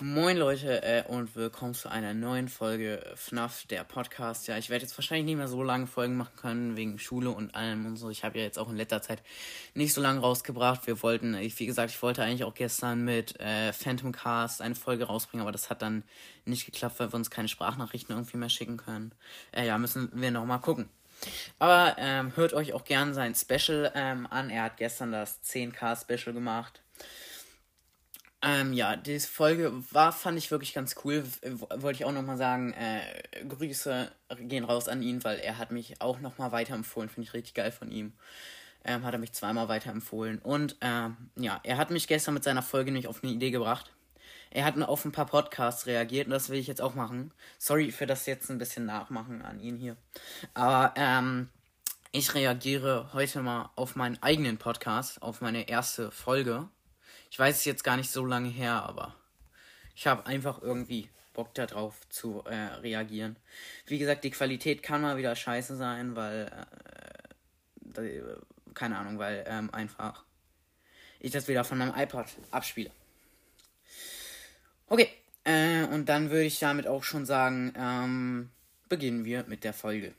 Moin Leute äh, und willkommen zu einer neuen Folge FNAF, der Podcast. Ja, ich werde jetzt wahrscheinlich nicht mehr so lange Folgen machen können, wegen Schule und allem und so. Ich habe ja jetzt auch in letzter Zeit nicht so lange rausgebracht. Wir wollten, ich, wie gesagt, ich wollte eigentlich auch gestern mit äh, Phantom Cast eine Folge rausbringen, aber das hat dann nicht geklappt, weil wir uns keine Sprachnachrichten irgendwie mehr schicken können. Äh, ja, müssen wir nochmal gucken. Aber ähm, hört euch auch gern sein Special ähm, an. Er hat gestern das 10K Special gemacht. Ähm, ja, diese Folge war, fand ich wirklich ganz cool. Wollte ich auch nochmal sagen, äh, Grüße gehen raus an ihn, weil er hat mich auch nochmal weiterempfohlen. Finde ich richtig geil von ihm. Ähm, hat er mich zweimal weiterempfohlen. Und ähm, ja, er hat mich gestern mit seiner Folge nicht auf eine Idee gebracht. Er hat auf ein paar Podcasts reagiert und das will ich jetzt auch machen. Sorry für das jetzt ein bisschen nachmachen an ihn hier. Aber ähm, ich reagiere heute mal auf meinen eigenen Podcast, auf meine erste Folge. Ich weiß es jetzt gar nicht so lange her, aber ich habe einfach irgendwie Bock darauf zu äh, reagieren. Wie gesagt, die Qualität kann mal wieder scheiße sein, weil äh, keine Ahnung, weil ähm, einfach ich das wieder von meinem iPod abspiele. Okay, äh, und dann würde ich damit auch schon sagen, ähm, beginnen wir mit der Folge.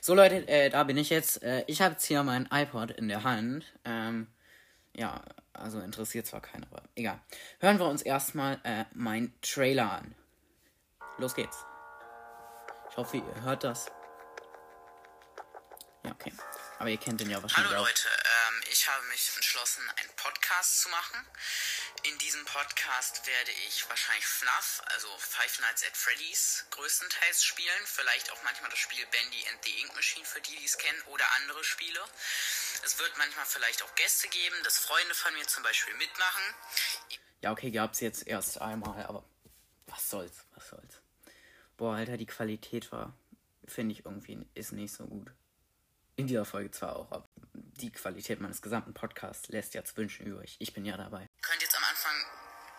So Leute, äh, da bin ich jetzt. Äh, ich habe jetzt hier mein iPod in der Hand. Ähm, ja, also interessiert zwar keiner, aber egal. Hören wir uns erstmal äh, mein Trailer an. Los geht's. Ich hoffe, ihr hört das. Ja, okay. Aber ihr kennt den ja wahrscheinlich Hallo auch. Leute, ähm, ich habe mich entschlossen, einen Podcast zu machen. In diesem Podcast werde ich wahrscheinlich FNAF, also Five Nights at Freddy's, größtenteils spielen. Vielleicht auch manchmal das Spiel Bandy and the Ink Machine, für die, die es kennen, oder andere Spiele. Es wird manchmal vielleicht auch Gäste geben, dass Freunde von mir zum Beispiel mitmachen. Ja, okay, gab's jetzt erst einmal, aber was soll's, was soll's. Boah, Alter, die Qualität war, finde ich irgendwie, ist nicht so gut. In dieser Folge zwar auch, aber die Qualität meines gesamten Podcasts lässt ja zu wünschen übrig. Ich bin ja dabei. Ihr könnt jetzt am Anfang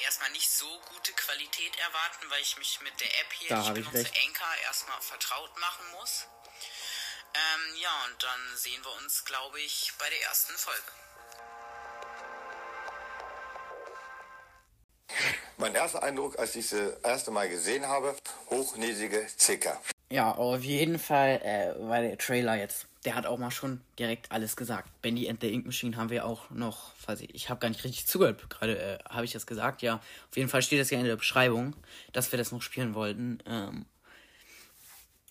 erstmal nicht so gute Qualität erwarten, weil ich mich mit der App hier, Da ich benutze. Anchor, erstmal vertraut machen muss. Ähm, ja, und dann sehen wir uns, glaube ich, bei der ersten Folge. Mein erster Eindruck, als ich sie das erste Mal gesehen habe, hochnäsige Zicker. Ja, auf jeden Fall äh, war der Trailer jetzt. Der hat auch mal schon direkt alles gesagt. Bendy and the Ink Machine haben wir auch noch, ich habe gar nicht richtig zugehört, gerade äh, habe ich das gesagt, ja. Auf jeden Fall steht das ja in der Beschreibung, dass wir das noch spielen wollten. Ähm,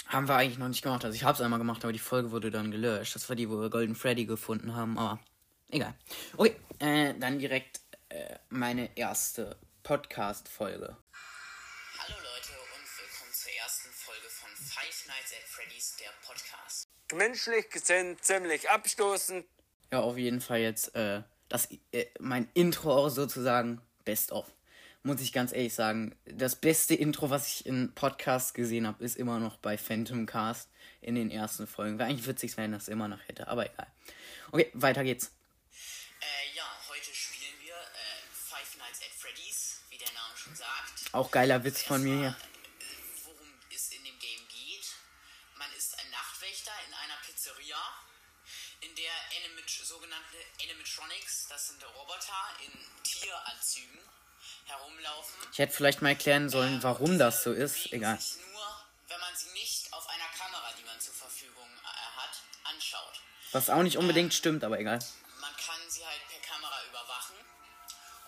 haben wir eigentlich noch nicht gemacht. Also ich habe es einmal gemacht, aber die Folge wurde dann gelöscht. Das war die, wo wir Golden Freddy gefunden haben, aber egal. Okay, äh, dann direkt äh, meine erste Podcast-Folge. Nights at Freddy's, der Podcast. menschlich gesehen ziemlich abstoßend. Ja, auf jeden Fall jetzt äh, das äh, mein Intro sozusagen best of. Muss ich ganz ehrlich sagen, das beste Intro, was ich in Podcasts gesehen habe, ist immer noch bei Phantom Cast in den ersten Folgen. Wäre eigentlich witzig, wenn das immer noch hätte, aber egal. Okay, weiter geht's. Äh, ja, heute spielen wir äh, Five Nights at Freddy's, wie der Name schon sagt. Auch geiler Witz von mir hier. Erstmal, äh, Worum es in dem Game geht. Man ist ein Nachtwächter in einer Pizzeria, in der Animat sogenannte Animatronics, das sind Roboter in Tieranzügen, herumlaufen. Ich hätte vielleicht mal erklären sollen, warum das so ist. Egal. nur, wenn man sie nicht auf einer Kamera, die man zur Verfügung äh, hat, anschaut. Was auch nicht unbedingt stimmt, aber egal. Man kann sie halt per Kamera überwachen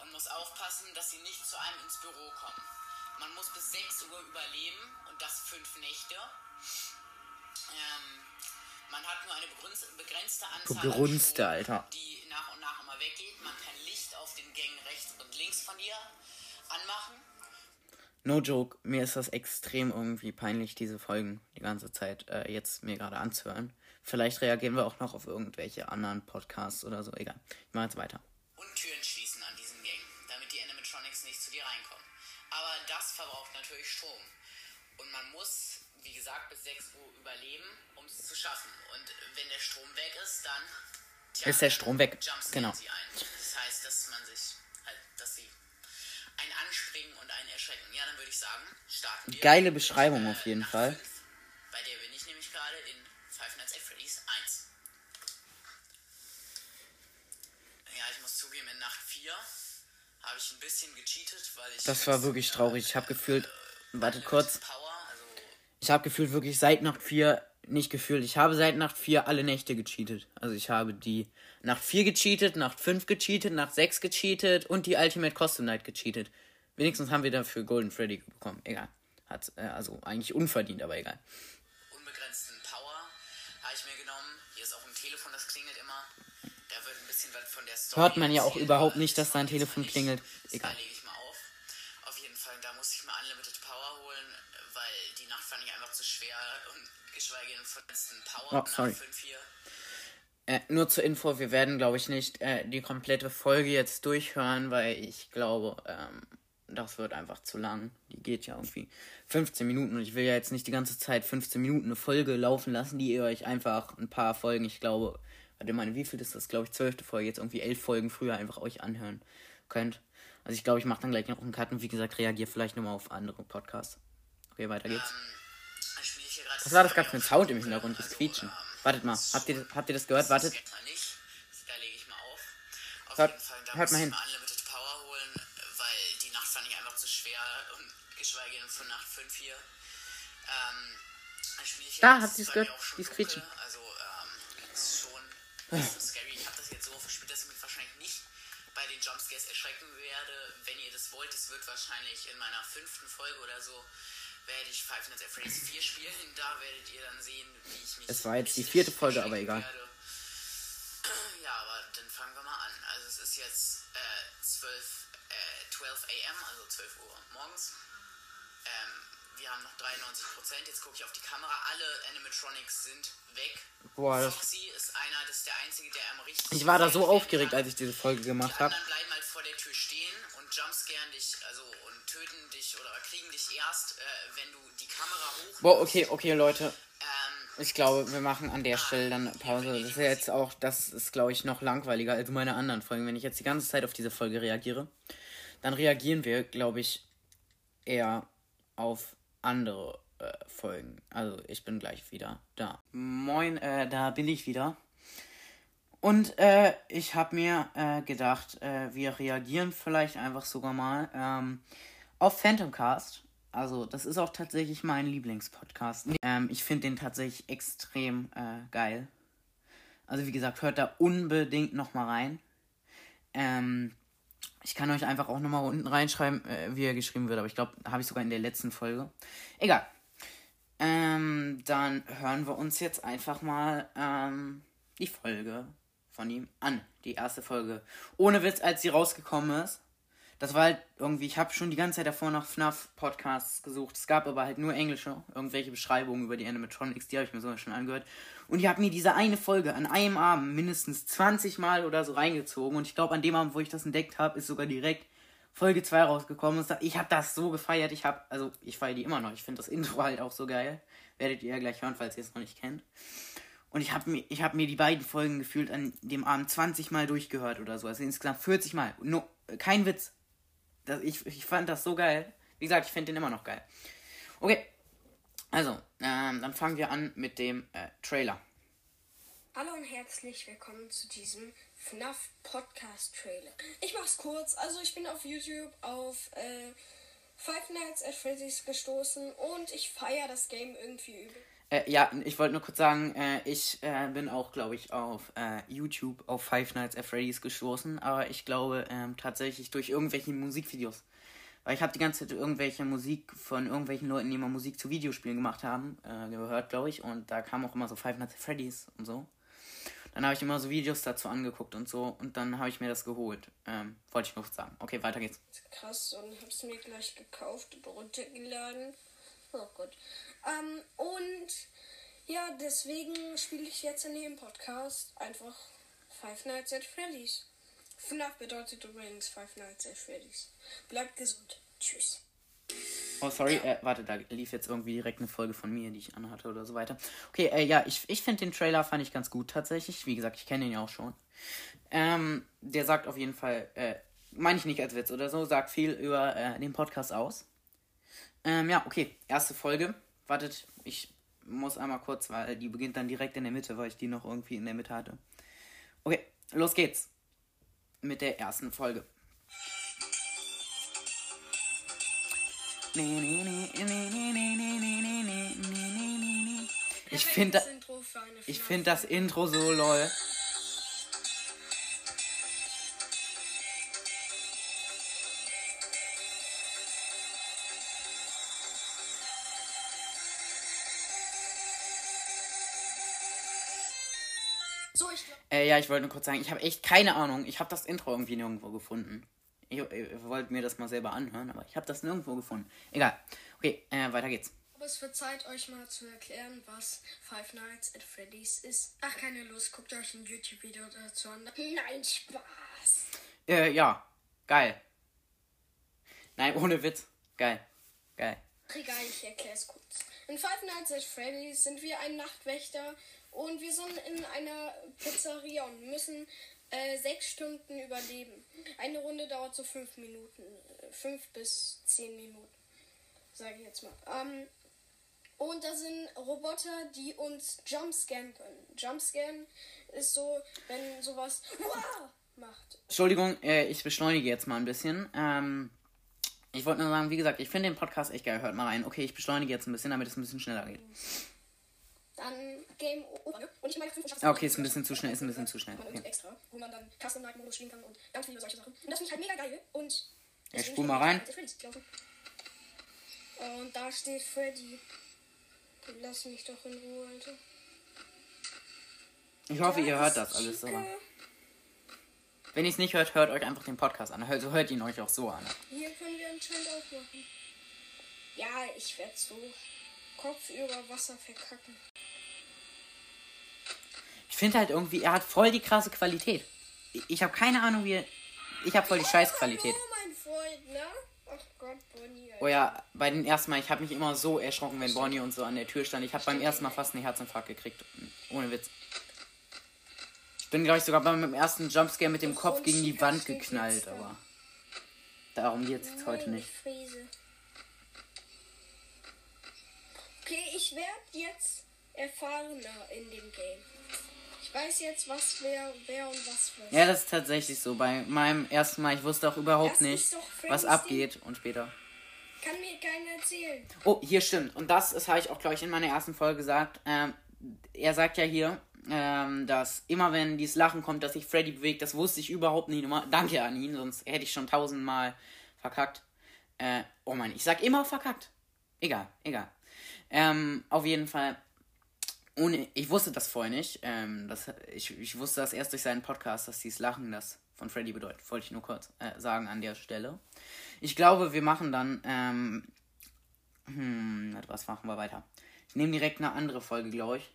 und muss aufpassen, dass sie nicht zu einem ins Büro kommen. Man muss bis 6 Uhr überleben und das fünf Nächte. Ähm, man hat nur eine begrenzte Anzahl Spuren, Alter. die No joke, mir ist das extrem irgendwie peinlich, diese Folgen die ganze Zeit äh, jetzt mir gerade anzuhören. Vielleicht reagieren wir auch noch auf irgendwelche anderen Podcasts oder so. Egal. Ich mache jetzt weiter. und Türen schließen an diesen Gängen, damit die Animatronics nicht zu dir reinkommen. Aber das verbraucht natürlich Strom. Und man muss, wie gesagt, bis 6 Uhr überleben, um es zu schaffen. Und wenn der Strom weg ist, dann tja, Ist der Strom weg, genau. sie ein. Das heißt, dass man sich halt, dass sie ein anspringen und einen erschrecken. Ja, dann würde ich sagen, starten wir. Geile Beschreibung Äh, auf jeden Fall. fünf. Bei der bin ich nämlich gerade in Five Nights at Freddy's 1. Ja, ich muss zugeben, in Nacht 4 habe ich ein bisschen gecheatet, weil ich. Das war wirklich äh, traurig. Ich habe gefühlt, wartet Unlimited kurz, Power, also ich habe gefühlt wirklich seit Nacht 4, nicht gefühlt, ich habe seit Nacht 4 alle Nächte gecheatet. Also ich habe die Nacht 4 gecheatet, Nacht 5 gecheatet, Nacht 6 gecheatet und die Ultimate Custom Night gecheatet. Wenigstens haben wir dafür Golden Freddy bekommen. Egal. Hat, äh, also eigentlich unverdient, aber egal. unbegrenzten Power habe ich mir genommen. Hier ist auch ein Telefon, das klingelt immer. Da wird ein bisschen was von der Story. Hört man ja auch überhaupt nicht, dass da ein Telefon klingelt. Egal. Oh, sorry. Nach 5 hier. Äh, nur zur Info, wir werden, glaube ich, nicht äh, die komplette Folge jetzt durchhören, weil ich glaube, ähm, das wird einfach zu lang. Die geht ja irgendwie 15 Minuten und ich will ja jetzt nicht die ganze Zeit 15 Minuten eine Folge laufen lassen, die ihr euch einfach ein paar Folgen, ich glaube, warte mal, wie viel ist das, glaube ich, zwölfte Folge, jetzt irgendwie elf Folgen früher einfach euch anhören könnt. Also ich glaube, ich mache dann gleich noch einen Cut und wie gesagt, reagiere vielleicht nochmal auf andere Podcasts. Okay, weiter geht's. Dann spiele ich hier gerade Was war das gerade für ein Sound im Hintergrund, das Quietschen? Wartet mal, habt ihr, habt ihr das gehört? Wartet. Jetzt mal nicht. Da lege ich mal auf. Auf Hört- jeden Fall, da hört mal hin. mir Unlimited Power holen, weil die Nacht fand ich einfach zu schwer und geschweige denn von Nacht 5 hier. Dann spiele ich Da, habt bei mir gehört? dunkel, Quietschen. Also, ähm, ist schon bisschen scary. Ich habe das jetzt so verspielt, dass ich mich wahrscheinlich nicht bei den Jumpscares erschrecken werde. Wenn ihr das wollt, es wird wahrscheinlich in meiner fünften Folge oder so werde ich Five Nights at Freddy's 4 spielen. Da werdet ihr dann sehen, wie ich mich Es war jetzt die vierte Folge, aber egal. werde. Ja, aber dann fangen wir mal an. Also es ist jetzt äh, 12, äh, 12 am, also 12 Uhr morgens. Ähm, wir haben noch 93 Prozent. Jetzt gucke ich auf die Kamera. Alle Animatronics sind weg. Boah, Foxy ist einer, das ist der Einzige, der am richtig Ich war da so aufgeregt, als ich diese Folge Die gemacht habe. anderen bleiben halt vor der Tür stehen und jumpscaren dich, also und töten dich oder kriegen dich erst, äh, wenn du die Kamera hoch. Boah, okay, okay, Leute. Ähm, Ich glaube, wir machen an der Stelle dann eine Pause. Das ist ja jetzt auch, das ist, glaube ich, noch langweiliger als meine anderen Folgen. Wenn ich jetzt die ganze Zeit auf diese Folge reagiere, dann reagieren wir, glaube ich, eher auf andere äh, Folgen. Also, ich bin gleich wieder da. Moin, äh, da bin ich wieder. Und äh, ich habe mir äh, gedacht, äh, wir reagieren vielleicht einfach sogar mal ähm, auf Phantom Cast. Also, das ist auch tatsächlich mein Lieblingspodcast. Ähm, ich finde den tatsächlich extrem äh, geil. Also, wie gesagt, hört da unbedingt nochmal rein. Ähm, ich kann euch einfach auch nochmal unten reinschreiben, äh, wie er geschrieben wird, aber ich glaube, habe ich sogar in der letzten Folge. Egal. Ähm, dann hören wir uns jetzt einfach mal ähm, die Folge von ihm an. Die erste Folge. Ohne Witz, als sie rausgekommen ist. Das war halt irgendwie, ich habe schon die ganze Zeit davor nach FNAF-Podcasts gesucht. Es gab aber halt nur englische, irgendwelche Beschreibungen über die Animatronics, die habe ich mir sogar schon angehört. Und ich habe mir diese eine Folge an einem Abend mindestens 20 Mal oder so reingezogen. Und ich glaube, an dem Abend, wo ich das entdeckt habe, ist sogar direkt Folge 2 rausgekommen. Ich habe das so gefeiert. Ich habe, also ich feiere die immer noch. Ich finde das Intro halt auch so geil. Werdet ihr ja gleich hören, falls ihr es noch nicht kennt. Und ich habe mir, hab mir die beiden Folgen gefühlt an dem Abend 20 Mal durchgehört oder so. Also insgesamt 40 Mal. No, kein Witz. Das, ich, ich fand das so geil. Wie gesagt, ich finde den immer noch geil. Okay. Also, ähm, dann fangen wir an mit dem äh, Trailer. Hallo und herzlich willkommen zu diesem FNAF Podcast Trailer. Ich mach's kurz. Also ich bin auf YouTube auf äh, Five Nights at Freddy's gestoßen und ich feiere das Game irgendwie übel. Äh, ja, ich wollte nur kurz sagen, äh, ich äh, bin auch, glaube ich, auf äh, YouTube auf Five Nights at Freddy's gestoßen, aber ich glaube ähm, tatsächlich durch irgendwelche Musikvideos. Weil ich habe die ganze Zeit irgendwelche Musik von irgendwelchen Leuten, die immer Musik zu Videospielen gemacht haben, äh, gehört, glaube ich. Und da kam auch immer so Five Nights at Freddy's und so. Dann habe ich immer so Videos dazu angeguckt und so. Und dann habe ich mir das geholt. Ähm, wollte ich nur sagen. Okay, weiter geht's. Krass und hab's mir gleich gekauft und runtergeladen. Oh Gott. Ähm, und ja, deswegen spiele ich jetzt in dem Podcast einfach Five Nights at Freddy's. FNAF bedeutet übrigens Five Nights at Freddy's. Bleibt gesund. Tschüss. Oh, sorry, äh, warte, da lief jetzt irgendwie direkt eine Folge von mir, die ich anhatte oder so weiter. Okay, äh, ja, ich, ich finde den Trailer fand ich ganz gut tatsächlich. Wie gesagt, ich kenne ihn ja auch schon. Ähm, der sagt auf jeden Fall, äh, meine ich nicht als Witz oder so, sagt viel über äh, den Podcast aus. Ähm, ja, okay, erste Folge. Wartet, ich muss einmal kurz, weil die beginnt dann direkt in der Mitte, weil ich die noch irgendwie in der Mitte hatte. Okay, los geht's mit der ersten Folge. Ich finde ich finde das Intro so lol. Äh, ja, ich wollte nur kurz sagen, ich habe echt keine Ahnung. Ich habe das Intro irgendwie nirgendwo gefunden. Ich, ich wollte mir das mal selber anhören, aber ich habe das nirgendwo gefunden. Egal. Okay, äh, weiter geht's. Aber es wird Zeit, euch mal zu erklären, was Five Nights at Freddy's ist. Ach, keine Lust, guckt euch ein YouTube-Video dazu an. Nein, Spaß. Äh, ja. Geil. Nein, ohne Witz. Geil. Geil. Egal, ich erkläre es kurz. In Five Nights at Freddy's sind wir ein Nachtwächter und wir sind in einer Pizzeria und müssen äh, sechs Stunden überleben. Eine Runde dauert so fünf Minuten. äh, Fünf bis zehn Minuten. Sage ich jetzt mal. Ähm, und da sind Roboter, die uns jumpscannen können. Jumpscan ist so, wenn sowas macht. Entschuldigung, äh, ich beschleunige jetzt mal ein bisschen. Ähm, ich wollte nur sagen, wie gesagt, ich finde den Podcast echt geil. Hört mal rein. Okay, ich beschleunige jetzt ein bisschen, damit es ein bisschen schneller geht. Dann Game Over. Und ich meine, Okay, ist ein bisschen zu schnell, ist ein bisschen zu schnell. Okay. extra, wo man dann Custom Night Modus spielen kann und ganz viele solche Sachen. Und das finde ich halt mega geil. Und deswegen spul mal rein. gelaufen. Und da steht Freddy. Lass mich doch in Ruhe, Alter. Ich hoffe, ihr hört das alles so. Wenn ihr es nicht hört, hört euch einfach den Podcast an. Also hört ihn euch auch so an. Hier können wir anscheinend auch machen. Ja, ich werde so Kopf über Wasser verkacken. Ich finde halt irgendwie, er hat voll die krasse Qualität. Ich, ich habe keine Ahnung, wie er. Ich habe voll die Scheißqualität. Mein Freund, ne? Ach Gott, Bonnie. Alter. Oh ja, bei den ersten Mal, ich habe mich immer so erschrocken, wenn Bonnie und so an der Tür stand. Ich habe beim ersten Mal fast einen Herzinfarkt gekriegt. Ohne Witz. Ich bin, glaube ich, sogar beim ersten Jumpscare mit dem Kopf gegen die Wand geknallt, aber. Darum geht's jetzt heute nicht. Okay, ich werde jetzt erfahrener in dem Game. Ich weiß jetzt, was wer, wer und was wird. Ja, das ist tatsächlich so. Bei meinem ersten Mal, ich wusste auch überhaupt Das nicht, was abgeht und später. Kann mir keiner erzählen. Oh, hier stimmt. Und das, das habe ich auch, glaube ich, in meiner ersten Folge gesagt. Ähm, er sagt ja hier, ähm, dass immer wenn dieses Lachen kommt, dass sich Freddy bewegt, das wusste ich überhaupt nicht. Danke an ihn, sonst hätte ich schon tausendmal verkackt. Äh, oh Mann, ich sag immer verkackt. Egal, egal. Ähm, auf jeden Fall. Ohne, ich wusste das vorher nicht. Ähm, das, ich, ich wusste das erst durch seinen Podcast, dass dieses Lachen das von Freddy bedeutet. Wollte ich nur kurz äh, sagen an der Stelle. Ich glaube, wir machen dann. Ähm, hm, was machen wir weiter? Ich nehme direkt eine andere Folge, glaube ich.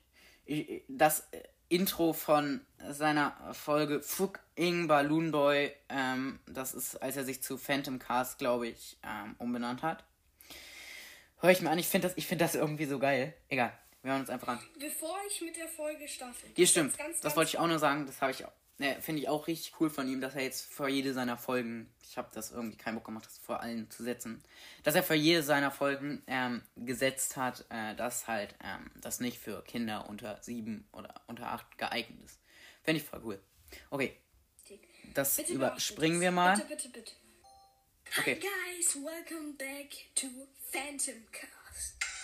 Das äh, Intro von seiner Folge Fuck Ing Balloon Boy, ähm, das ist, als er sich zu Phantom Cast, glaube ich, ähm, umbenannt hat. Hör ich mir an, ich finde das, ich find das irgendwie so geil. Egal, wir hören uns einfach an. Bevor ich mit der Folge starte. Hier stimmt, jetzt ganz, das ganz wollte ich auch nur sagen, das habe ich Ne, finde ich auch richtig cool von ihm, dass er jetzt vor jede seiner Folgen, ich habe das irgendwie keinen Bock gemacht, das vor allen zu setzen, dass er für jede seiner Folgen ähm, gesetzt hat, äh, dass halt ähm, das nicht für Kinder unter sieben oder unter acht geeignet ist. Finde ich voll cool. Okay, das Bitte überspringen wir mal. Bitte, bitte, bitte. Okay. Hi guys, welcome back to Phantom Cast.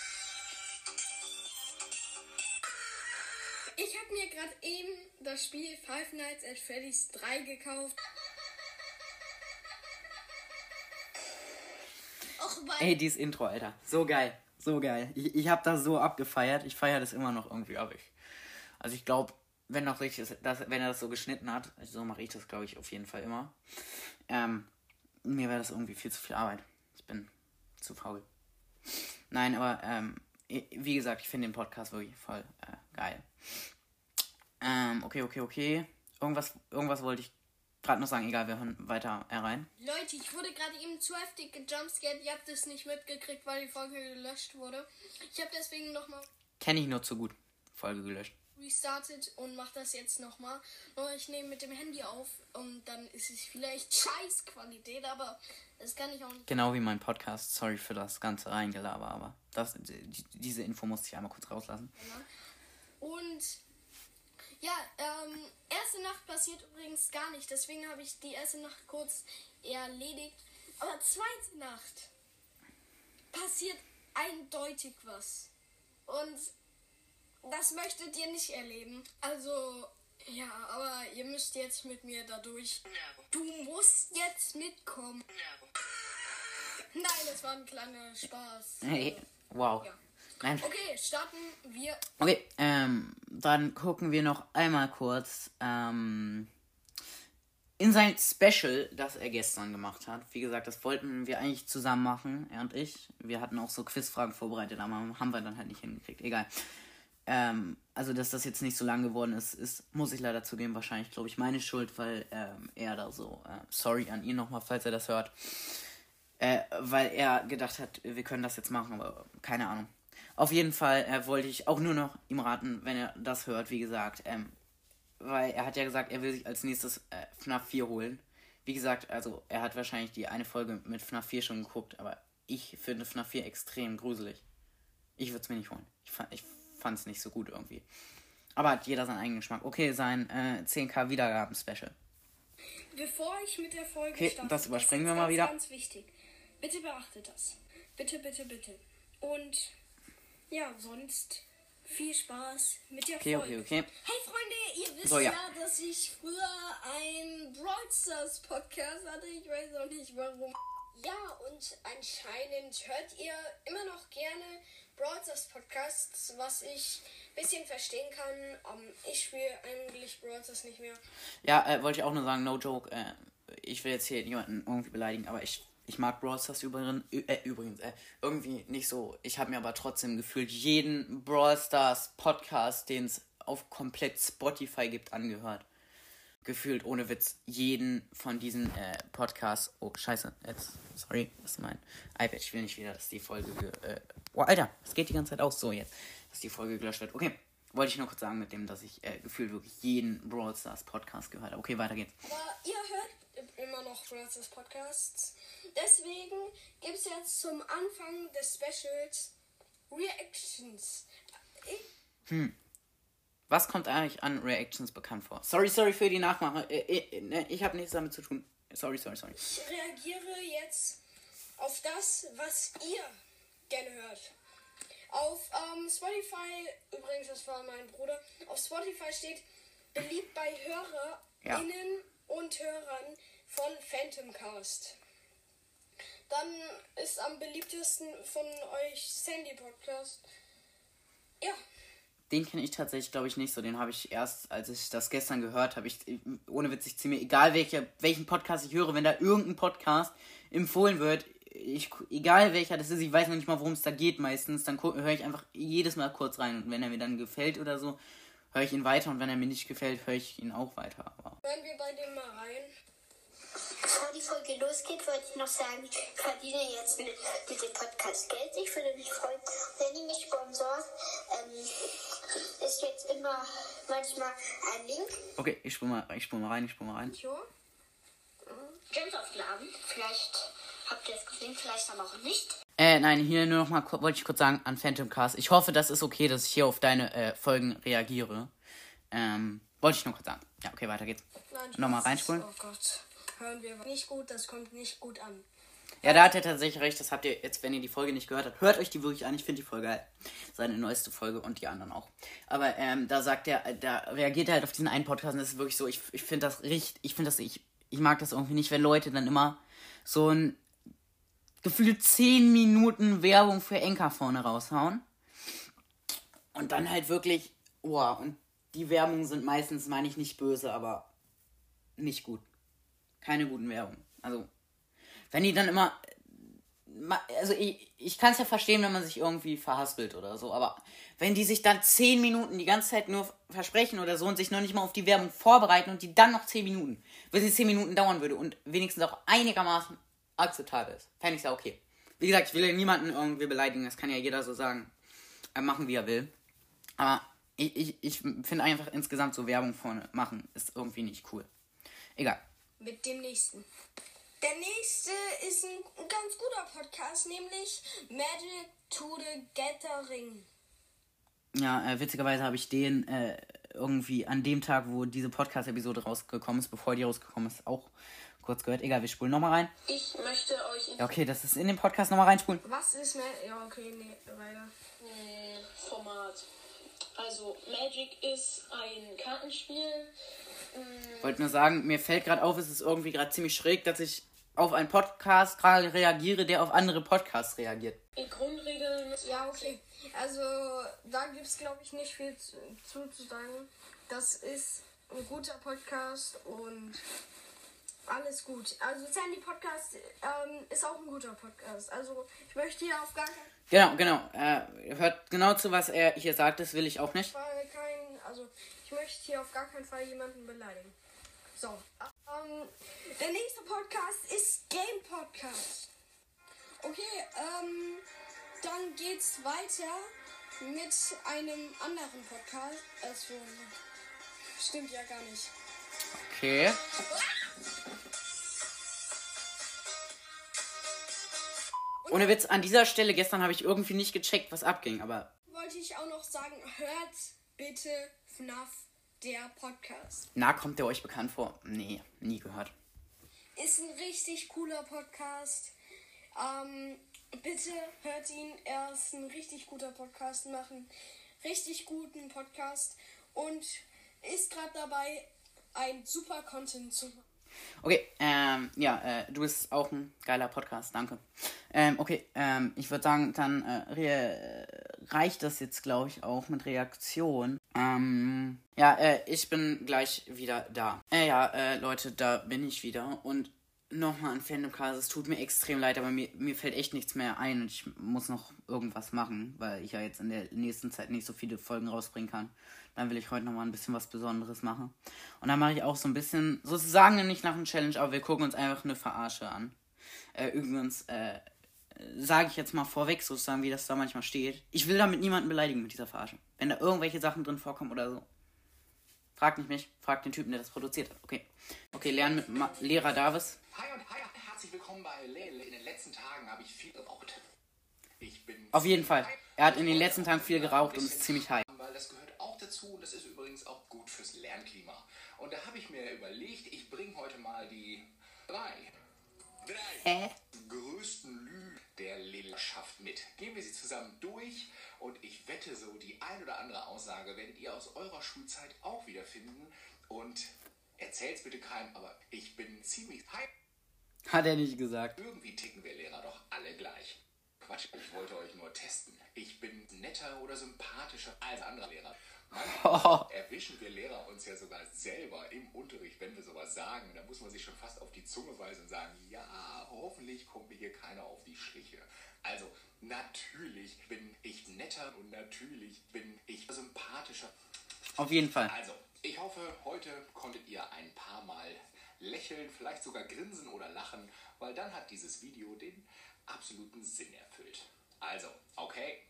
Ich habe mir gerade eben das Spiel Five Nights at Freddy's 3 gekauft. Och, Ey, dieses Intro, Alter. So geil. So geil. Ich, ich habe das so abgefeiert. Ich feiere das immer noch irgendwie ab. Ich. Also ich glaube, wenn wenn er das so geschnitten hat, so mache ich das, glaube ich, auf jeden Fall immer. Ähm, mir wäre das irgendwie viel zu viel Arbeit. Ich bin zu faul. Nein, aber ähm, wie gesagt, ich finde den Podcast wirklich voll äh, geil. Ähm, okay, okay, okay. Irgendwas, irgendwas wollte ich gerade noch sagen. Egal, wir hören weiter herein. Leute, ich wurde gerade eben zu heftig gejumpscared. Ihr habt es nicht mitgekriegt, weil die Folge gelöscht wurde. Ich habe deswegen nochmal Kenne ich nur zu gut. Folge gelöscht. restartet und mache das jetzt nochmal. Nur ich nehme mit dem Handy auf und dann ist es vielleicht scheiß Qualität, aber das kann ich auch nicht. Genau wie mein Podcast. Sorry für das ganze Reingelaber, aber das, die, diese Info musste ich einmal kurz rauslassen. Und ja, ähm, erste Nacht passiert übrigens gar nicht. Deswegen habe ich die erste Nacht kurz erledigt. Aber zweite Nacht. passiert eindeutig was. Und das möchtet ihr nicht erleben. Also, ja, aber ihr müsst jetzt mit mir dadurch. Du musst jetzt mitkommen. Nein, das war ein kleiner Spaß. Hey, wow. Ja. Nein. Okay, starten wir. Okay, ähm, dann gucken wir noch einmal kurz ähm, in sein Special, das er gestern gemacht hat. Wie gesagt, das wollten wir eigentlich zusammen machen, er und ich. Wir hatten auch so Quizfragen vorbereitet, aber haben wir dann halt nicht hingekriegt. Egal. Ähm, also, dass das jetzt nicht so lang geworden ist, ist, muss ich leider zugeben, wahrscheinlich, glaube ich, meine Schuld, weil ähm, er da so, äh, sorry an ihn nochmal, falls er das hört, äh, weil er gedacht hat, wir können das jetzt machen, aber keine Ahnung. Auf jeden Fall äh, wollte ich auch nur noch ihm raten, wenn er das hört, wie gesagt, ähm, weil er hat ja gesagt, er will sich als nächstes äh, FNAF 4 holen. Wie gesagt, also er hat wahrscheinlich die eine Folge mit FNAF 4 schon geguckt, aber ich finde FNAF 4 extrem gruselig. Ich würde es mir nicht holen. Ich fand ich fand's nicht so gut irgendwie. Aber hat jeder seinen eigenen Geschmack. Okay, sein äh, 10k Wiedergaben-Special. Bevor ich mit der Folge Okay, starte, das überspringen ist wir mal ganz, wieder. Ganz wichtig. Bitte beachtet das. Bitte, bitte, bitte. Und ja, sonst viel Spaß mit der Okay, Folge. okay, okay. Hey Freunde, ihr wisst So, ja. ja. dass ich früher einen Brawl Stars Podcast hatte. Ich weiß auch nicht warum. Ja, und anscheinend hört ihr immer noch gerne Brawl Stars Podcasts, was ich ein bisschen verstehen kann. Ähm, ich spiele eigentlich Brawl Stars nicht mehr. Ja, äh, wollte ich auch nur sagen, no joke. Äh, ich will jetzt hier niemanden irgendwie beleidigen, aber ich, ich mag Brawl Stars übrigens, äh, übrigens äh, irgendwie nicht so. Ich habe mir aber trotzdem gefühlt jeden Brawl Stars Podcast, den es auf komplett Spotify gibt, angehört. Gefühlt ohne Witz jeden von diesen äh, Podcasts. Oh, scheiße. Jetzt, sorry, das ist mein iPad. Ich will nicht wieder, dass die Folge. Ge äh, oh, Alter, es geht die ganze Zeit aus. So, jetzt, dass die Folge gelöscht wird. Okay, wollte ich nur kurz sagen mit dem, dass ich äh, gefühlt wirklich jeden Brawl Stars Podcast gehört habe. Okay, weiter geht's. Aber ihr hört immer noch Francis Podcasts. Deswegen gibt es jetzt zum Anfang des Specials Reactions. Ich, Was kommt eigentlich an Reactions bekannt vor? Sorry, sorry für die Nachmache. Äh, äh, ne, ich habe nichts damit zu tun. Sorry, sorry, sorry. ich reagiere jetzt auf das, was ihr gerne hört. Auf ähm, Spotify, übrigens, das war mein Bruder, auf Spotify steht beliebt bei HörerInnen und Hörern von Phantomcast. Dann ist am beliebtesten von euch Sandy Podcast. Ja, Den kenne ich tatsächlich, glaube ich, nicht so. Den habe ich erst, als ich das gestern gehört habe. Ich, ohne Witz, ich ziehe mir, egal welcher, welchen Podcast ich höre, wenn da irgendein Podcast empfohlen wird, ich, egal welcher das ist, ich weiß noch nicht mal, worum es da geht meistens, dann höre ich einfach jedes Mal kurz rein. Und wenn er mir dann gefällt oder so, höre ich ihn weiter. Und wenn er mir nicht gefällt, höre ich ihn auch weiter. Aber hören wir bei dem mal rein. Bevor die Folge losgeht, wollte ich noch sagen, ich verdiene jetzt mit, dem Podcast Geld. Ich würde mich freuen, wenn ihr mich sponsort. Ähm, ist jetzt immer manchmal ein Link. okay, ich spule mal, ich spul mal rein, ich spule mal rein. Jo. Gems aufladen. Vielleicht habt ihr es gesehen, vielleicht aber auch nicht. Äh, nein, hier nur noch mal wollte ich kurz sagen an Phantom Cast. Ich hoffe, das ist okay, dass ich hier auf deine äh, Folgen reagiere. Ähm, wollte ich nur kurz sagen. Ja, okay, weiter geht's. Nein, Nochmal reinspulen? Oh Gott. Hören wir nicht gut, das kommt nicht gut an. Ja, da hat er tatsächlich recht. Das habt ihr jetzt, wenn ihr die Folge nicht gehört habt. Hört euch die wirklich an. Ich finde die Folge geil. Seine neueste Folge und die anderen auch. Aber ähm, da sagt er, da reagiert er halt auf diesen einen Podcast und das ist wirklich so, ich, ich finde das richtig, ich finde das, ich, ich mag das irgendwie nicht, wenn Leute dann immer so ein gefühlt 10 Minuten Werbung für Enker vorne raushauen. Und dann halt wirklich, wow, und die Werbungen sind meistens, meine ich nicht böse, aber nicht gut. Keine guten Werbungen. Also, wenn die dann immer. Also, ich, ich kann es ja verstehen, wenn man sich irgendwie verhaspelt oder so, aber wenn die sich dann 10 Minuten die ganze Zeit nur versprechen oder so und sich noch nicht mal auf die Werbung vorbereiten und die dann noch 10 Minuten, wenn sie 10 Minuten dauern würde und wenigstens auch einigermaßen akzeptabel ist, fände ich ja okay. Wie gesagt, ich will ja niemanden irgendwie beleidigen, das kann ja jeder so sagen. Machen, wie er will. Aber ich, ich, ich finde einfach insgesamt so Werbung vorne machen ist irgendwie nicht cool. Egal. Mit dem nächsten. Der nächste ist ein ganz guter Podcast, nämlich Magic to the Gathering. Ja, äh, witzigerweise habe ich den äh, irgendwie an dem Tag, wo diese Podcast-Episode rausgekommen ist, bevor die rausgekommen ist, auch kurz gehört. Egal, wir spulen nochmal rein. Ich möchte euch. Ja, okay, das ist in den Podcast nochmal reinspulen. Was ist mehr. Ja, okay, nee, weiter. Format. Also Magic ist ein Kartenspiel. Ich wollte nur sagen, mir fällt gerade auf, es ist irgendwie gerade ziemlich schräg, dass ich auf einen Podcast gerade reagiere, der auf andere Podcasts reagiert. Die Grundregeln. Ja, okay. Also, da gibt es, glaube ich, nicht viel zu, zu, zu sagen. Das ist ein guter Podcast und alles gut. Also, Sandy Podcast ähm, ist auch ein guter Podcast. Also, ich möchte hier auf gar keinen Genau, genau. Äh, hört genau zu, was er hier sagt, das will ich auch nicht. Fall keinen. Also, ich möchte hier auf gar keinen Fall jemanden beleidigen. So. Ähm, der nächste Podcast ist Game Podcast. Okay, ähm, dann geht's weiter mit einem anderen Podcast. Also, stimmt ja gar nicht. Okay. Ohne Witz, an dieser Stelle gestern habe ich irgendwie nicht gecheckt, was abging, aber Wollte ich auch noch sagen, hört bitte FNAF, der Podcast. na, kommt der euch bekannt vor? Nee, nie gehört. Ist ein richtig cooler Podcast. Ähm, bitte hört ihn. Er ist ein richtig guter Podcast, machen richtig guten Podcast und ist gerade dabei, ein super Content zu machen. Okay, ähm, ja, äh, du bist auch ein geiler Podcast, danke. Ähm, okay, ähm, ich würde sagen, dann äh, re reicht das jetzt, glaube ich, auch mit Reaktion. Ähm, ja, äh, ich bin gleich wieder da. Äh, ja, äh, Leute, da bin ich wieder und nochmal ein Fandomcast. Es tut mir extrem leid, aber mir, mir fällt echt nichts mehr ein und ich muss noch irgendwas machen, weil ich ja jetzt in der nächsten Zeit nicht so viele Folgen rausbringen kann. Dann will ich heute nochmal ein bisschen was Besonderes machen. Und dann mache ich auch so ein bisschen, sozusagen nicht nach einem Challenge, aber wir gucken uns einfach eine Verarsche an. Äh, übrigens, äh, sage ich jetzt mal vorweg, sozusagen, wie das da manchmal steht. Ich will damit niemanden beleidigen mit dieser Verarsche. Wenn da irgendwelche Sachen drin vorkommen oder so. Fragt nicht mich, fragt den Typen, der das produziert hat. Okay. Okay, lernen mit Ma Lehrer Davis. Hi und hi, herzlich willkommen bei Lel. In den letzten Tagen habe ich viel geraucht. Ich bin. Auf jeden Fall. Er hat in den letzten Tagen viel geraucht und ist ziemlich high. Weil das gehört auch dazu und das ist übrigens auch gut fürs Lernklima. Und da habe ich mir überlegt, ich bringe heute mal die drei, drei Hä? größten Lügen der Lehrerschaft mit. Gehen wir sie zusammen durch und ich wette so, die ein oder andere Aussage werdet ihr aus eurer Schulzeit auch wiederfinden. Und erzählt's bitte keinem, aber ich bin ziemlich hype. Hat er nicht gesagt. Irgendwie ticken wir Lehrer doch alle gleich. Quatsch, ich wollte euch nur testen. Ich bin netter oder sympathischer als andere Lehrer. Erwischen wir Lehrer uns ja sogar selber im Unterricht, wenn wir sowas sagen. Da muss man sich schon fast auf die Zunge weisen und sagen, ja, hoffentlich kommt mir hier keiner auf die Schliche. Also, natürlich bin ich netter und natürlich bin ich sympathischer. Auf jeden Fall. Also, ich hoffe, heute konntet ihr ein paar Mal lächeln, vielleicht sogar grinsen oder lachen, weil dann hat dieses Video den absoluten Sinn erfüllt. Also, okay.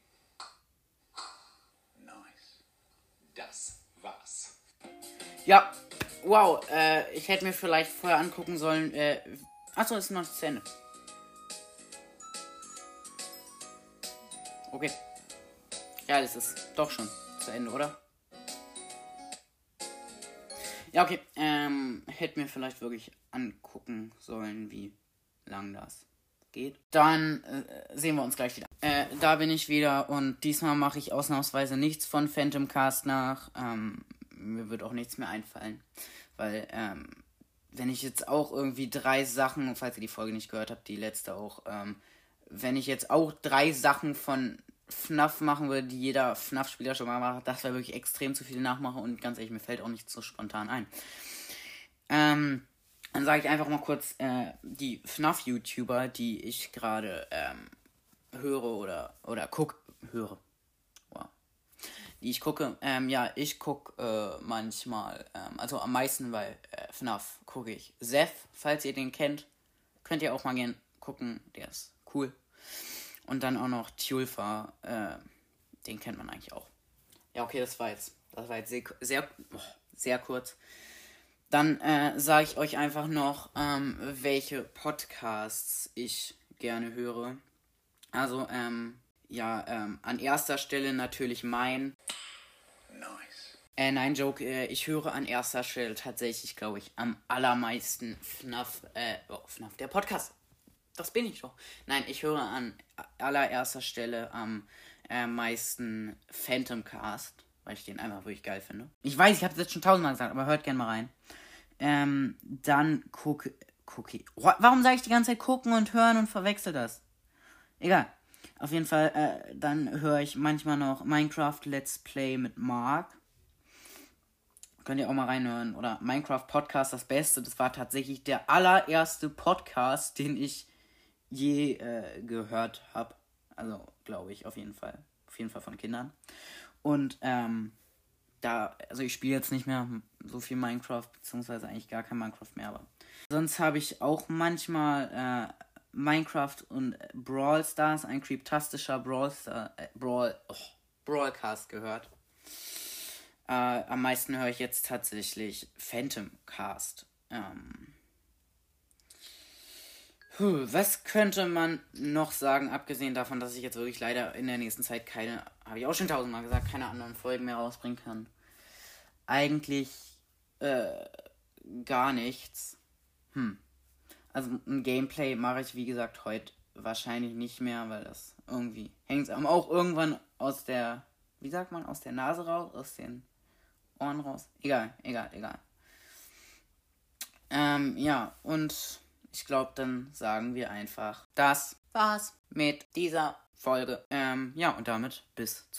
Nice. Das war's. Ja, wow, äh, ich hätte mir vielleicht vorher angucken sollen, äh, achso, ist noch nicht zu Ende. Okay. Ja, das ist doch schon zu Ende, oder? Ja, okay, ähm, hätte mir vielleicht wirklich angucken sollen, wie lang das geht. Dann äh, sehen wir uns gleich wieder. Äh, da bin ich wieder und diesmal mache ich ausnahmsweise nichts von Phantom Cast nach. Ähm, mir wird auch nichts mehr einfallen. Weil, ähm, wenn ich jetzt auch irgendwie drei Sachen, falls ihr die Folge nicht gehört habt, die letzte auch, ähm, wenn ich jetzt auch drei Sachen von FNAF machen würde, die jeder FNAF-Spieler schon mal macht, das wäre wirklich extrem zu viel Nachmache und ganz ehrlich, mir fällt auch nicht so spontan ein. Ähm, dann sage ich einfach mal kurz äh, die FNAF-YouTuber, die ich gerade ähm, höre oder, oder guck, höre. Die ich gucke. Ähm, ja, ich gucke äh, manchmal, ähm, also am meisten bei äh, FNAF gucke ich Seth, falls ihr den kennt. Könnt ihr auch mal gern gucken, der ist cool. Und dann auch noch Tulfa, äh, den kennt man eigentlich auch. Ja, okay, das war jetzt, das war jetzt sehr, sehr, sehr kurz. Dann äh, sage ich euch einfach noch, ähm, welche Podcasts ich gerne höre. Also, ähm, ja, ähm, an erster Stelle natürlich mein. Nice. Äh, nein, Joke, äh, ich höre an erster Stelle tatsächlich, glaube ich, am allermeisten FNAF, äh, oh, FNAF, der Podcast. Das bin ich doch. Nein, ich höre an allererster Stelle am äh, meisten Phantom Cast, weil ich den einfach wirklich geil finde. Ich weiß, ich habe es jetzt schon tausendmal gesagt, aber hört gerne mal rein. Ähm, dann guck, Cookie. Warum sage ich die ganze Zeit gucken und hören und verwechsel das? Egal. Auf jeden Fall, äh, dann höre ich manchmal noch Minecraft Let's Play mit Mark. Könnt ihr auch mal reinhören. Oder Minecraft Podcast, das Beste. Das war tatsächlich der allererste Podcast, den ich je äh, gehört habe. Also, glaube ich, auf jeden Fall. Auf jeden Fall von Kindern. Und, ähm, da, also ich spiele jetzt nicht mehr so viel Minecraft, beziehungsweise eigentlich gar kein Minecraft mehr, aber. Sonst habe ich auch manchmal äh, Minecraft und Brawl Stars, ein creeptastischer Brawl Star, äh, Brawl, oh, Brawlcast gehört. Äh, am meisten höre ich jetzt tatsächlich Phantom Cast. Ähm, was könnte man noch sagen, abgesehen davon, dass ich jetzt wirklich leider in der nächsten Zeit keine, habe ich auch schon tausendmal gesagt, keine anderen Folgen mehr rausbringen kann? Eigentlich äh, gar nichts. Hm. Also ein Gameplay mache ich, wie gesagt, heute wahrscheinlich nicht mehr, weil das irgendwie hängt auch irgendwann aus der, wie sagt man, aus der Nase raus, aus den Ohren raus. Egal, egal, egal. Ähm, ja, und ich glaube, dann sagen wir einfach, das war's mit dieser Folge. Ähm, ja, und damit bis